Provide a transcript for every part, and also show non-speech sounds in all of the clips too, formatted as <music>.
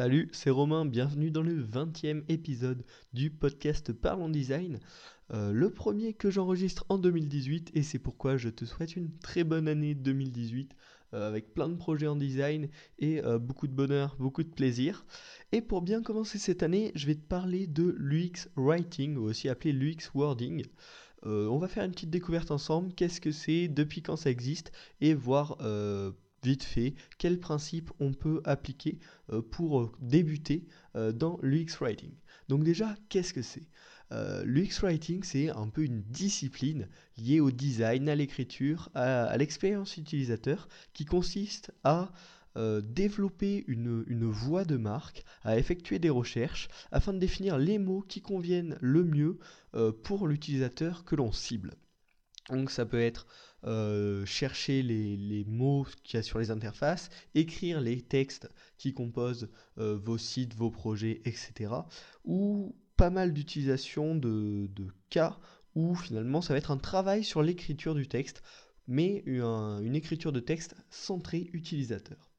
Salut, c'est Romain, bienvenue dans le 20e épisode du podcast Parlons Design, euh, le premier que j'enregistre en 2018 et c'est pourquoi je te souhaite une très bonne année 2018 euh, avec plein de projets en design et euh, beaucoup de bonheur, beaucoup de plaisir. Et pour bien commencer cette année, je vais te parler de l'UX Writing ou aussi appelé l'UX Wording. on va faire une petite découverte ensemble, qu'est-ce que c'est, depuis quand ça existe et voir vite fait quels principes on peut appliquer euh, pour euh, débuter euh, dans l'UX Writing. Donc déjà, qu'est-ce que c'est? L'UX Writing, c'est un peu une discipline liée au design, à l'écriture, à, l'expérience utilisateur, qui consiste à développer une, une, voie de marque, à effectuer des recherches afin de définir les mots qui conviennent le mieux pour l'utilisateur que l'on cible. Donc ça peut être euh, chercher les, mots qu'il y a sur les interfaces, écrire les textes qui composent euh, vos sites, vos projets, etc. Ou pas mal d'utilisation de, cas où finalement ça va être un travail sur l'écriture du texte, mais une écriture de texte centrée utilisateur.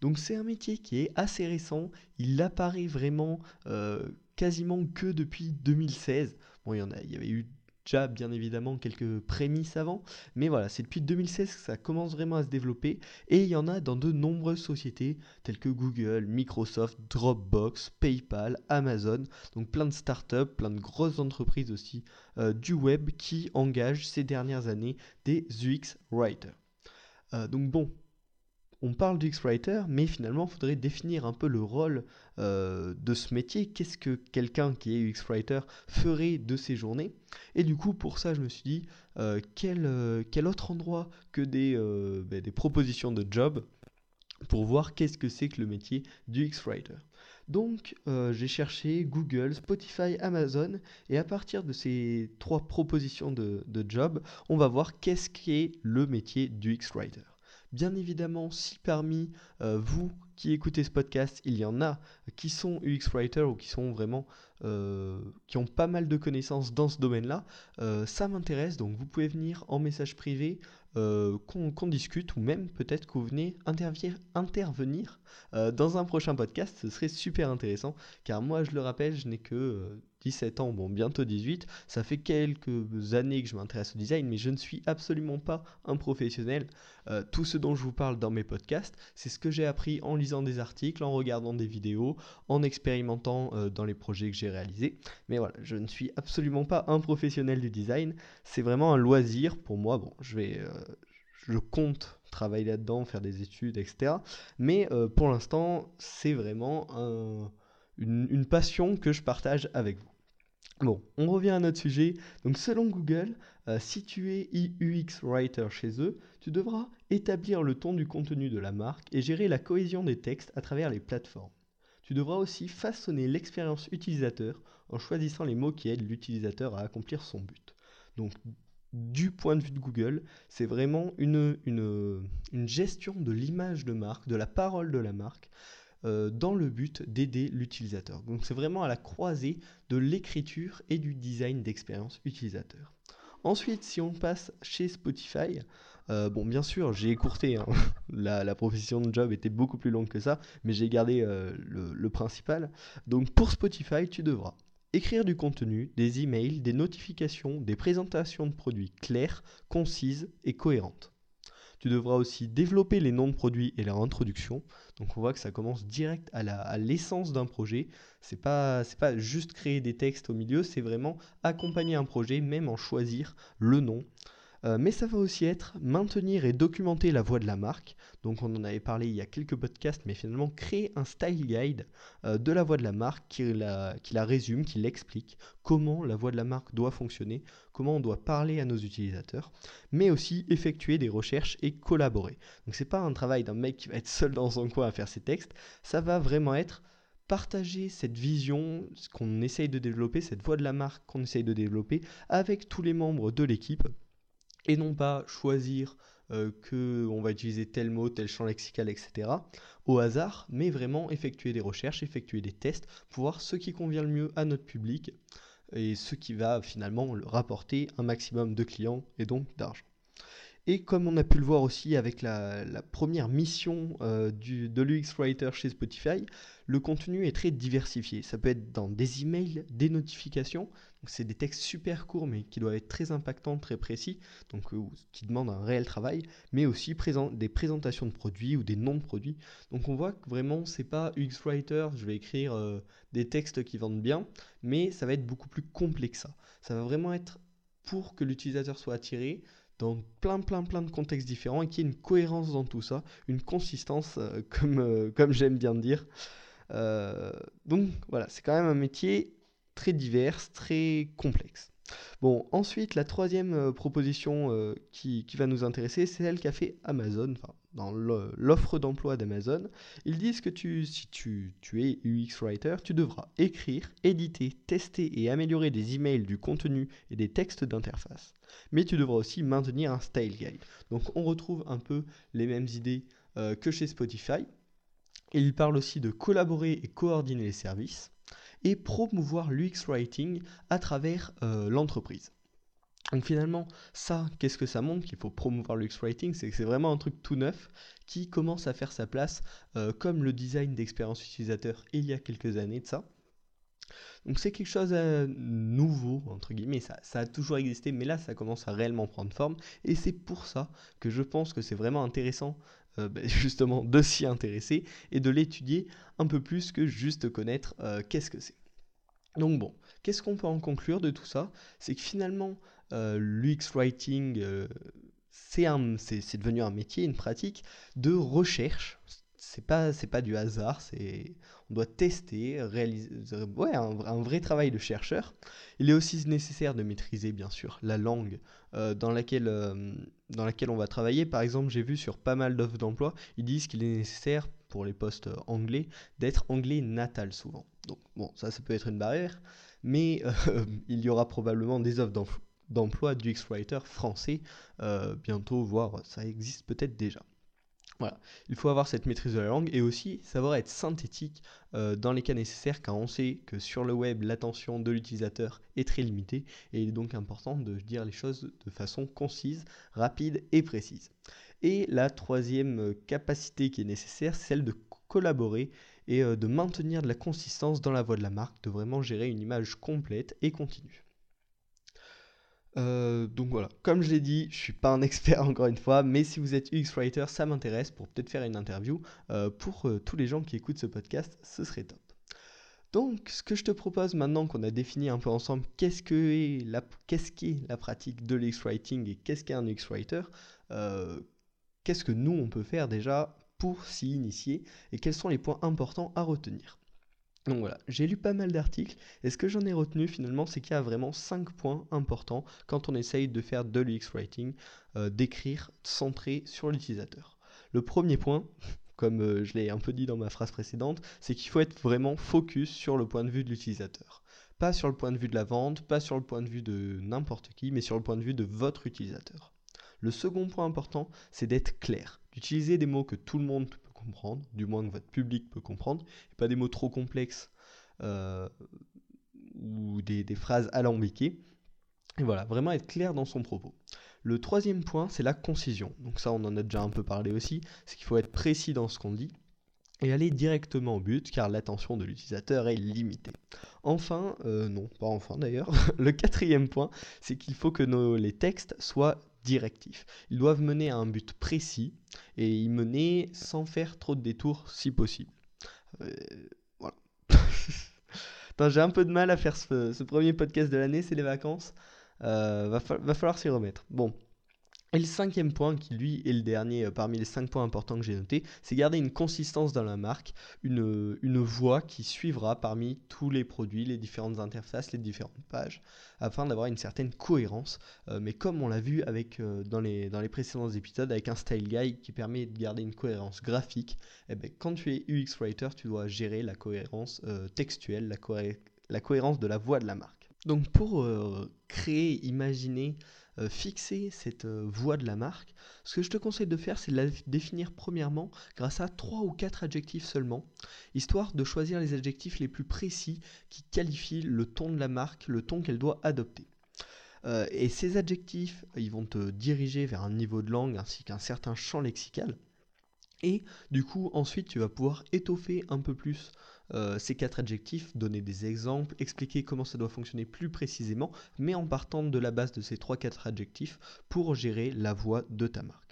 Donc c'est un métier qui est assez récent, il apparaît vraiment euh, quasiment que depuis 2016. Bon, il y, en a, il y avait eu bien évidemment quelques prémices avant, mais voilà, c'est depuis 2016 que ça commence vraiment à se développer. Et il y en a dans de nombreuses sociétés telles que Google, Microsoft, Dropbox, PayPal, Amazon, donc plein de startups, plein de grosses entreprises aussi euh, du web qui engagent ces dernières années des UX writers. Euh, donc bon, on parle du X-Writer, mais finalement, il faudrait définir un peu le rôle euh, de ce métier. Qu'est-ce que quelqu'un qui est UX-Writer ferait de ses journées? Et du coup, pour ça, je me suis dit, euh, euh, quel, autre endroit que des, ben, des propositions de job pour voir qu'est-ce que c'est que le métier du X-Writer. Donc, j'ai cherché Google, Spotify, Amazon, et à partir de ces trois propositions de, de job, on va voir qu'est-ce qu'est le métier du X-Writer. Bien évidemment, si parmi euh, vous qui écoutez ce podcast, il y en a qui sont UX writers ou qui sont vraiment euh, qui ont pas mal de connaissances dans ce domaine-là, euh, ça m'intéresse. Donc vous pouvez venir en message privé, qu'on discute ou même peut-être que vous venez intervenir dans un prochain podcast. Ce serait super intéressant car moi, je le rappelle, je n'ai que 17 ans, bon bientôt 18, ça fait quelques années que je m'intéresse au design, mais je ne suis absolument pas un professionnel. Euh, tout ce dont je vous parle dans mes podcasts, c'est ce que j'ai appris en lisant des articles, en regardant des vidéos, en expérimentant euh, dans les projets que j'ai réalisés. Mais voilà, je ne suis absolument pas un professionnel du design, c'est vraiment un loisir pour moi. Bon, je vais... Euh, je compte travailler là-dedans, faire des études, etc. Mais pour l'instant, c'est vraiment un une, passion que je partage avec vous. Bon, on revient à notre sujet. Donc selon Google, euh, si tu es UX Writer chez eux, tu devras établir le ton du contenu de la marque et gérer la cohésion des textes à travers les plateformes. Tu devras aussi façonner l'expérience utilisateur en choisissant les mots qui aident l'utilisateur à accomplir son but. Donc du point de vue de Google, c'est vraiment une, une gestion de l'image de marque, de la parole de la marque, euh, dans le but d'aider l'utilisateur. Donc c'est vraiment à la croisée de l'écriture et du design d'expérience utilisateur. Ensuite, si on passe chez Spotify, euh, bon, bien sûr, j'ai écourté. Hein. <laughs> la, profession de job était beaucoup plus longue que ça, mais j'ai gardé euh, le, le, principal. Donc, pour Spotify, tu devras écrire du contenu, des emails, des notifications, des présentations de produits claires, concises et cohérentes. Tu devras aussi développer les noms de produits et leur introduction. Donc on voit que ça commence direct à l'essence d'un projet. C'est pas pas juste créer des textes au milieu, c'est vraiment accompagner un projet, même en choisir le nom. Euh, mais ça va aussi être maintenir et documenter la voix de la marque. Donc on en avait parlé il y a quelques podcasts, mais finalement créer un style guide euh, de la voix de la marque qui la, résume, qui l'explique, comment la voix de la marque doit fonctionner, comment on doit parler à nos utilisateurs, mais aussi effectuer des recherches et collaborer. Donc c'est pas un travail d'un mec qui va être seul dans son coin à faire ses textes, ça va vraiment être partager cette vision, ce qu'on essaye de développer, cette voix de la marque qu'on essaye de développer avec tous les membres de l'équipe et non pas choisir euh, que on va utiliser tel mot, tel champ lexical, etc. au hasard, mais vraiment effectuer des recherches, effectuer des tests pour voir ce qui convient le mieux à notre public et ce qui va finalement rapporter un maximum de clients et donc d'argent. Et comme on a pu le voir aussi avec la, première mission euh, du, de l'UX Writer chez Spotify, le contenu est très diversifié. Ça peut être dans des emails, des notifications, c'est des textes super courts mais qui doivent être très impactants, très précis, donc euh, qui demandent un réel travail, mais aussi des présentations de produits ou des noms de produits. Donc on voit que vraiment c'est pas UX Writer, je vais écrire euh, des textes qui vendent bien, mais ça va être beaucoup plus complexe ça. Ça va vraiment être pour que l'utilisateur soit attiré, dans plein plein plein de contextes différents et qu'il y ait une cohérence dans tout ça, une consistance euh, <laughs> comme, euh, comme j'aime bien dire. Euh, donc voilà, c'est quand même un métier très divers, très complexe. Bon, ensuite, la troisième proposition qui, qui, va nous intéresser, c'est celle qu'a fait Amazon, enfin, dans l'offre d'emploi d'Amazon, ils disent que tu, si tu, es UX Writer, tu devras écrire, éditer, tester et améliorer des emails, du contenu et des textes d'interface. Mais tu devras aussi maintenir un style guide. Donc on retrouve un peu les mêmes idées euh, que chez Spotify. Et il parle aussi de collaborer et coordonner les services et promouvoir l'UX Writing à travers euh, l'entreprise. Donc finalement, ça, qu'est-ce que ça montre qu'il faut promouvoir l'UX Writing C'est que c'est vraiment un truc tout neuf qui commence à faire sa place euh, comme le design d'expérience utilisateur il y a quelques années de ça. Donc c'est quelque chose de euh, nouveau, entre guillemets, ça, a toujours existé, mais là ça commence à réellement prendre forme, et c'est pour ça que je pense que c'est vraiment intéressant euh, ben, <laughs> justement de s'y intéresser et de l'étudier un peu plus que juste connaître qu'est-ce que c'est. Donc bon, qu'est-ce qu'on peut en conclure de tout ça? C'est que finalement, l'UX Writing, euh, c'est devenu un métier, une pratique de recherche. C'est pas, pas du hasard, on doit tester, réaliser un, vrai travail de chercheur. Il est aussi nécessaire de maîtriser, bien sûr, la langue euh, dans, laquelle, dans laquelle on va travailler. Par exemple, j'ai vu sur pas mal d'offres d'emploi, ils disent qu'il est nécessaire pour les postes anglais d'être anglais natal souvent. Donc bon, ça, ça peut être une barrière, mais <laughs> il y aura probablement des offres d'emploi d'emploi du X-Writer français euh, bientôt, voire ça existe peut-être déjà. Voilà, il faut avoir cette maîtrise de la langue et aussi savoir être synthétique euh, dans les cas nécessaires car on sait que sur le web l'attention de l'utilisateur est très limitée et il est donc important de dire les choses de façon concise, rapide et précise. Et la troisième capacité qui est nécessaire, c'est celle de collaborer et euh, de maintenir de la consistance dans la voie de la marque, de vraiment gérer une image complète et continue. Euh, donc voilà, comme je l'ai dit, je suis pas un <laughs> expert encore une fois, mais si vous êtes UX Writer, ça m'intéresse pour peut-être faire une interview. Euh, pour euh, tous les gens qui écoutent ce podcast, ce serait top. Donc, ce que je te propose maintenant qu'on a défini un peu ensemble qu'est-ce qu'est la, qu'est-ce la pratique de l'UX Writing et qu'est-ce qu'est un UX Writer, qu'est-ce que nous on peut faire déjà pour s'y initier et quels sont les points importants à retenir? Donc voilà, j'ai lu pas mal d'articles et ce que j'en ai retenu finalement c'est qu'il y a vraiment 5 points importants quand on essaye de faire de l'UX Writing, euh, d'écrire centré sur l'utilisateur. Le premier point, comme euh, je l'ai un peu dit dans ma phrase précédente, c'est qu'il faut être vraiment focus sur le point de vue de l'utilisateur. Pas sur le point de vue de la vente, pas sur le point de vue de n'importe qui, mais sur le point de vue de votre utilisateur. Le second point important, c'est d'être clair, d'utiliser des mots que tout le monde comprendre, du moins que votre public peut comprendre, et pas des mots trop complexes euh, ou des, phrases alambiquées. Et voilà, vraiment être clair dans son propos. Le troisième point, c'est la concision. Donc ça, on en a déjà un peu parlé aussi, c'est qu'il faut être précis dans ce qu'on dit et aller directement au but car l'attention de l'utilisateur est limitée. Enfin, euh, non, pas enfin d'ailleurs, <laughs> le quatrième point, c'est qu'il faut que nos, les textes soient directifs. Ils doivent mener à un but précis et y mener sans faire trop de détours si possible. Euh, voilà. <laughs> J'ai un peu de mal à faire ce, premier podcast de l'année, c'est les vacances. Euh, va, va falloir s'y remettre. Bon, et le cinquième point, qui lui est le dernier euh, parmi les cinq points importants que j'ai notés, c'est garder une consistance dans la marque, une, une voie qui suivra parmi tous les produits, les différentes interfaces, les différentes pages, afin d'avoir une certaine cohérence. Euh, mais comme on l'a vu avec, euh, dans, les, dans les précédents épisodes, avec un style guide qui permet de garder une cohérence graphique, eh ben, quand tu es UX Writer, tu dois gérer la cohérence textuelle, la cohérence de la voix de la marque. Donc pour créer, imaginer euh, fixer cette euh, voix de la marque, ce que je te conseille de faire, c'est de la définir premièrement grâce à trois ou quatre adjectifs seulement, histoire de choisir les adjectifs les plus précis qui qualifient le ton de la marque, le ton qu'elle doit adopter. et ces adjectifs, ils vont te diriger vers un niveau de langue ainsi qu'un certain champ lexical. Et du coup, ensuite, tu vas pouvoir étoffer un peu plus euh, ces quatre adjectifs, donner des exemples, expliquer comment ça doit fonctionner plus précisément, mais en partant de la base de ces 3-4 adjectifs pour gérer la voix de ta marque.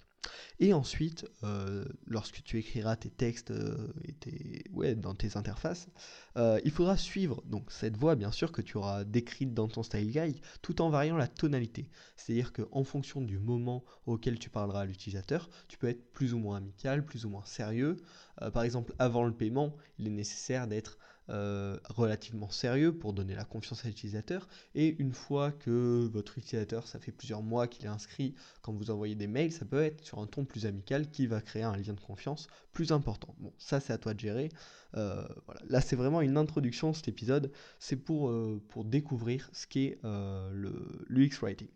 Et ensuite, euh, lorsque tu écriras tes textes euh, et ouais, dans tes interfaces, euh, il faudra suivre donc cette voix bien sûr que tu auras décrite dans ton style guide, tout en variant la tonalité. C'est-à-dire qu'en fonction du moment auquel tu parleras à l'utilisateur, tu peux être plus ou moins amical, plus ou moins sérieux. par exemple, avant le paiement, il est nécessaire d'être euh, relativement sérieux pour donner la confiance à l'utilisateur. Et une fois que votre utilisateur, ça fait plusieurs mois qu'il est inscrit, quand vous envoyez des mails, ça peut être sur un ton plus amical qui va créer un lien de confiance plus important. Bon, ça c'est à toi de gérer. Euh, voilà. Là c'est vraiment une introduction, cet épisode. C'est pour, euh, pour découvrir ce qu'est le l'UX Writing.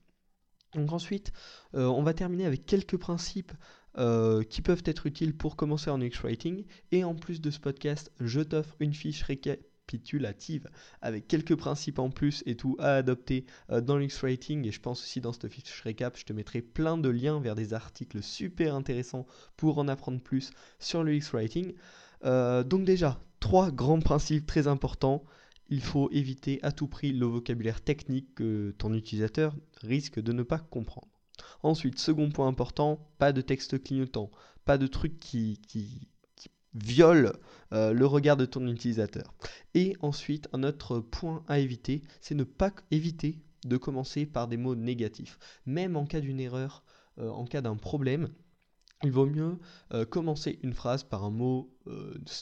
Donc ensuite, on va terminer avec quelques principes euh, qui peuvent être utiles pour commencer en UX Writing. Et en plus de ce podcast, je t'offre une fiche récapitulative avec quelques principes en plus et tout à adopter euh, dans l'UX Writing. Et je pense aussi dans cette fiche récap, je te mettrai plein de liens vers des articles super intéressants pour en apprendre plus sur l'UX Writing. Euh, donc déjà, trois grands principes très importants il faut éviter à tout prix le vocabulaire technique que ton utilisateur risque de ne pas comprendre. Ensuite, second point important, pas de texte clignotant, pas de trucs qui, qui, euh, le regard de ton utilisateur. Et ensuite, un autre point à éviter, c'est ne pas éviter de commencer par des mots négatifs. Même en cas d'une erreur, euh, en cas d'un problème, il vaut mieux euh, commencer une phrase par un mot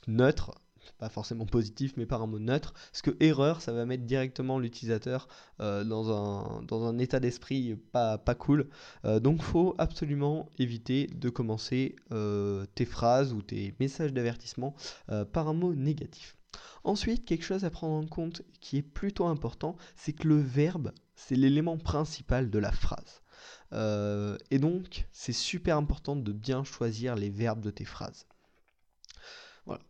neutre, pas forcément <laughs> positif, mais par un mot neutre. Parce que erreur, ça va mettre directement l'utilisateur euh, dans, un, état d'esprit pas, pas cool. Euh, donc, faut absolument éviter de commencer euh, tes phrases ou tes messages d'avertissement par un mot négatif. Ensuite, quelque chose à prendre en compte qui est plutôt important, c'est que le verbe, c'est l'élément principal de la phrase. et donc, c'est super important de bien choisir les verbes de tes phrases.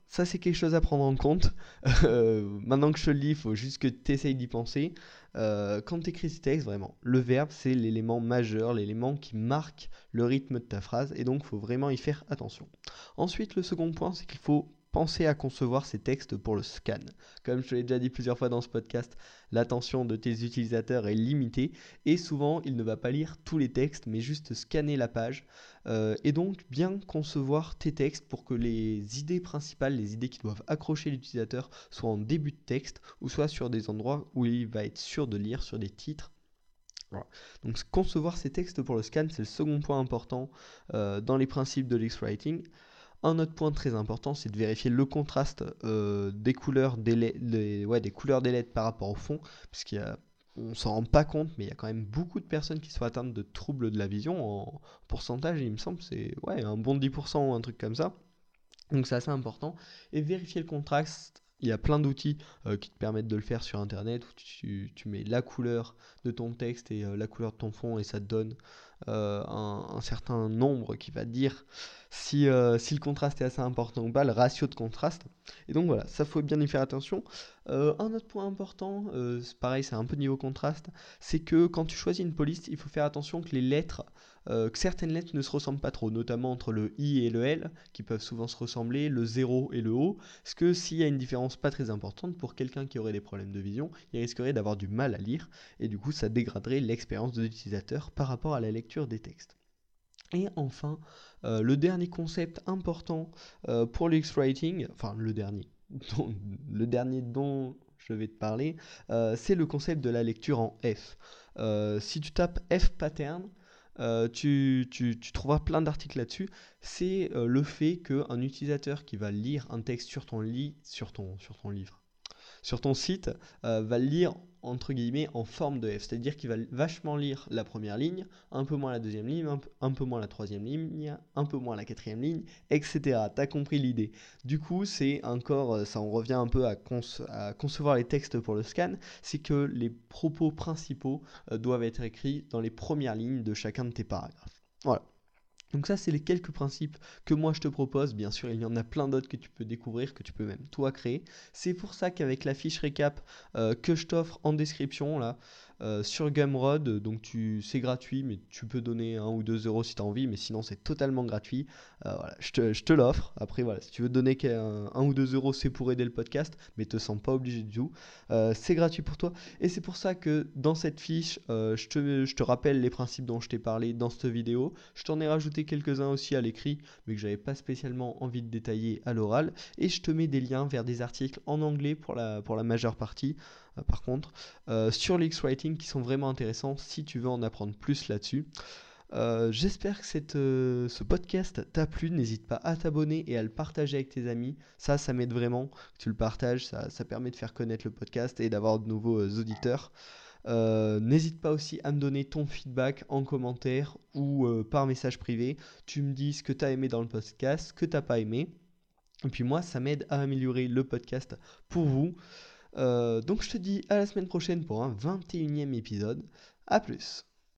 Ça c'est quelque chose à prendre en compte. <laughs> Euh, maintenant que je te le lis, il faut juste que tu essayes d'y penser. Euh, quand tu écris ce texte, vraiment, le verbe c'est l'élément majeur, l'élément qui marque le rythme de ta phrase, et donc il faut vraiment y faire attention. Ensuite, le second point, c'est qu'il faut Pensez à concevoir ces textes pour le scan. Comme je l'ai déjà dit plusieurs fois dans ce podcast, l'attention de tes utilisateurs est limitée et souvent il ne va pas lire tous les textes mais juste scanner la page. Euh, et donc bien concevoir tes textes pour que les idées principales, les idées qui doivent accrocher l'utilisateur soient en début de texte ou soit sur des endroits où il va être sûr de lire sur des titres Donc concevoir ces textes pour le scan, c'est le second point important euh, dans les principes de l'X-Writing. Un autre point très important, c'est de vérifier le contraste euh, des couleurs des, lettres par rapport au fond, puisqu'il on s'en rend pas compte, mais il y a quand même beaucoup de personnes qui sont atteintes de troubles de la vision. En pourcentage, il me semble, c'est ouais, un bon 10% ou un truc comme ça. Donc c'est assez important. Et vérifier le contraste. Il y a plein d'outils euh, qui te permettent de le faire sur Internet, tu, mets la couleur de ton texte et euh, la couleur de ton fond, et ça te donne euh, un, certain nombre qui va dire euh, si, le contraste est assez important ou pas, le ratio de contraste. Et donc voilà, ça faut bien y faire attention. Euh, un autre point important, pareil, c'est un peu niveau contraste, c'est que quand tu choisis une police, il faut faire attention que euh, que certaines lettres ne se ressemblent pas trop, notamment entre le I et le L, qui peuvent souvent se ressembler, le 0 et le O, parce que s'il y a une différence pas très importante, pour quelqu'un qui aurait des problèmes de vision, il risquerait d'avoir du mal à lire, et du coup ça dégraderait l'expérience de l'utilisateur par rapport à la lecture des textes. Et enfin, euh, le dernier concept important euh, pour l'X-Writing, enfin le dernier, <laughs> le dernier dont je vais te parler, c'est le concept de la lecture en F. si tu tapes F pattern, euh, tu, trouveras plein d'articles là-dessus. C'est euh, le fait qu'un utilisateur qui va lire un texte sur ton lit, sur ton, sur ton livre, sur ton site, euh, va lire entre guillemets en forme de F, c'est-à-dire qu'il va vachement lire la première ligne, un peu moins la deuxième ligne, un peu, moins la troisième ligne, un peu moins la quatrième ligne, etc. T'as compris l'idée. Du coup, c'est encore, euh, ça en revient un peu à, concevoir les textes pour le scan, c'est que les propos principaux euh, doivent être écrits dans les premières lignes de chacun de tes paragraphes. Voilà. Donc ça, c'est les quelques principes que moi je te propose. Bien sûr, il y en a plein d'autres que tu peux découvrir, que tu peux même toi créer. C'est pour ça qu'avec la fiche récap euh, que je t'offre en description, là, euh, sur Gumroad. Donc tu, c'est gratuit, mais tu peux donner 1 ou 2 euros si tu as envie, mais sinon c'est totalement gratuit. Euh, voilà, je te, l'offre. Après, voilà, si tu veux donner 1, ou 2 euros, c'est pour aider le podcast, mais te sens pas obligé du tout. c'est gratuit pour toi. Et c'est pour ça que dans cette fiche, je, te, rappelle les principes dont je t'ai parlé dans cette vidéo. Je t'en ai rajouté quelques-uns aussi à l'écrit, mais que j'avais pas spécialement envie de détailler à l'oral. Et je te mets des liens vers des articles en anglais pour la, pour la majeure partie. Euh, par contre, euh, sur l'X-Writing qui sont vraiment intéressants si tu veux en apprendre plus là-dessus. Euh, j'espère que ce podcast t'a plu. N'hésite pas à t'abonner et à le partager avec tes amis. Ça, ça m'aide vraiment que tu le partages. Ça, ça, permet de faire connaître le podcast et d'avoir de nouveaux auditeurs. N'hésite pas aussi à me donner ton feedback en commentaire ou par message privé. Tu me dis ce que tu as aimé dans le podcast, ce que tu n'as pas aimé. Et puis moi, ça m'aide à améliorer le podcast pour vous. Euh, donc je te dis à la semaine prochaine pour un 21e épisode. A plus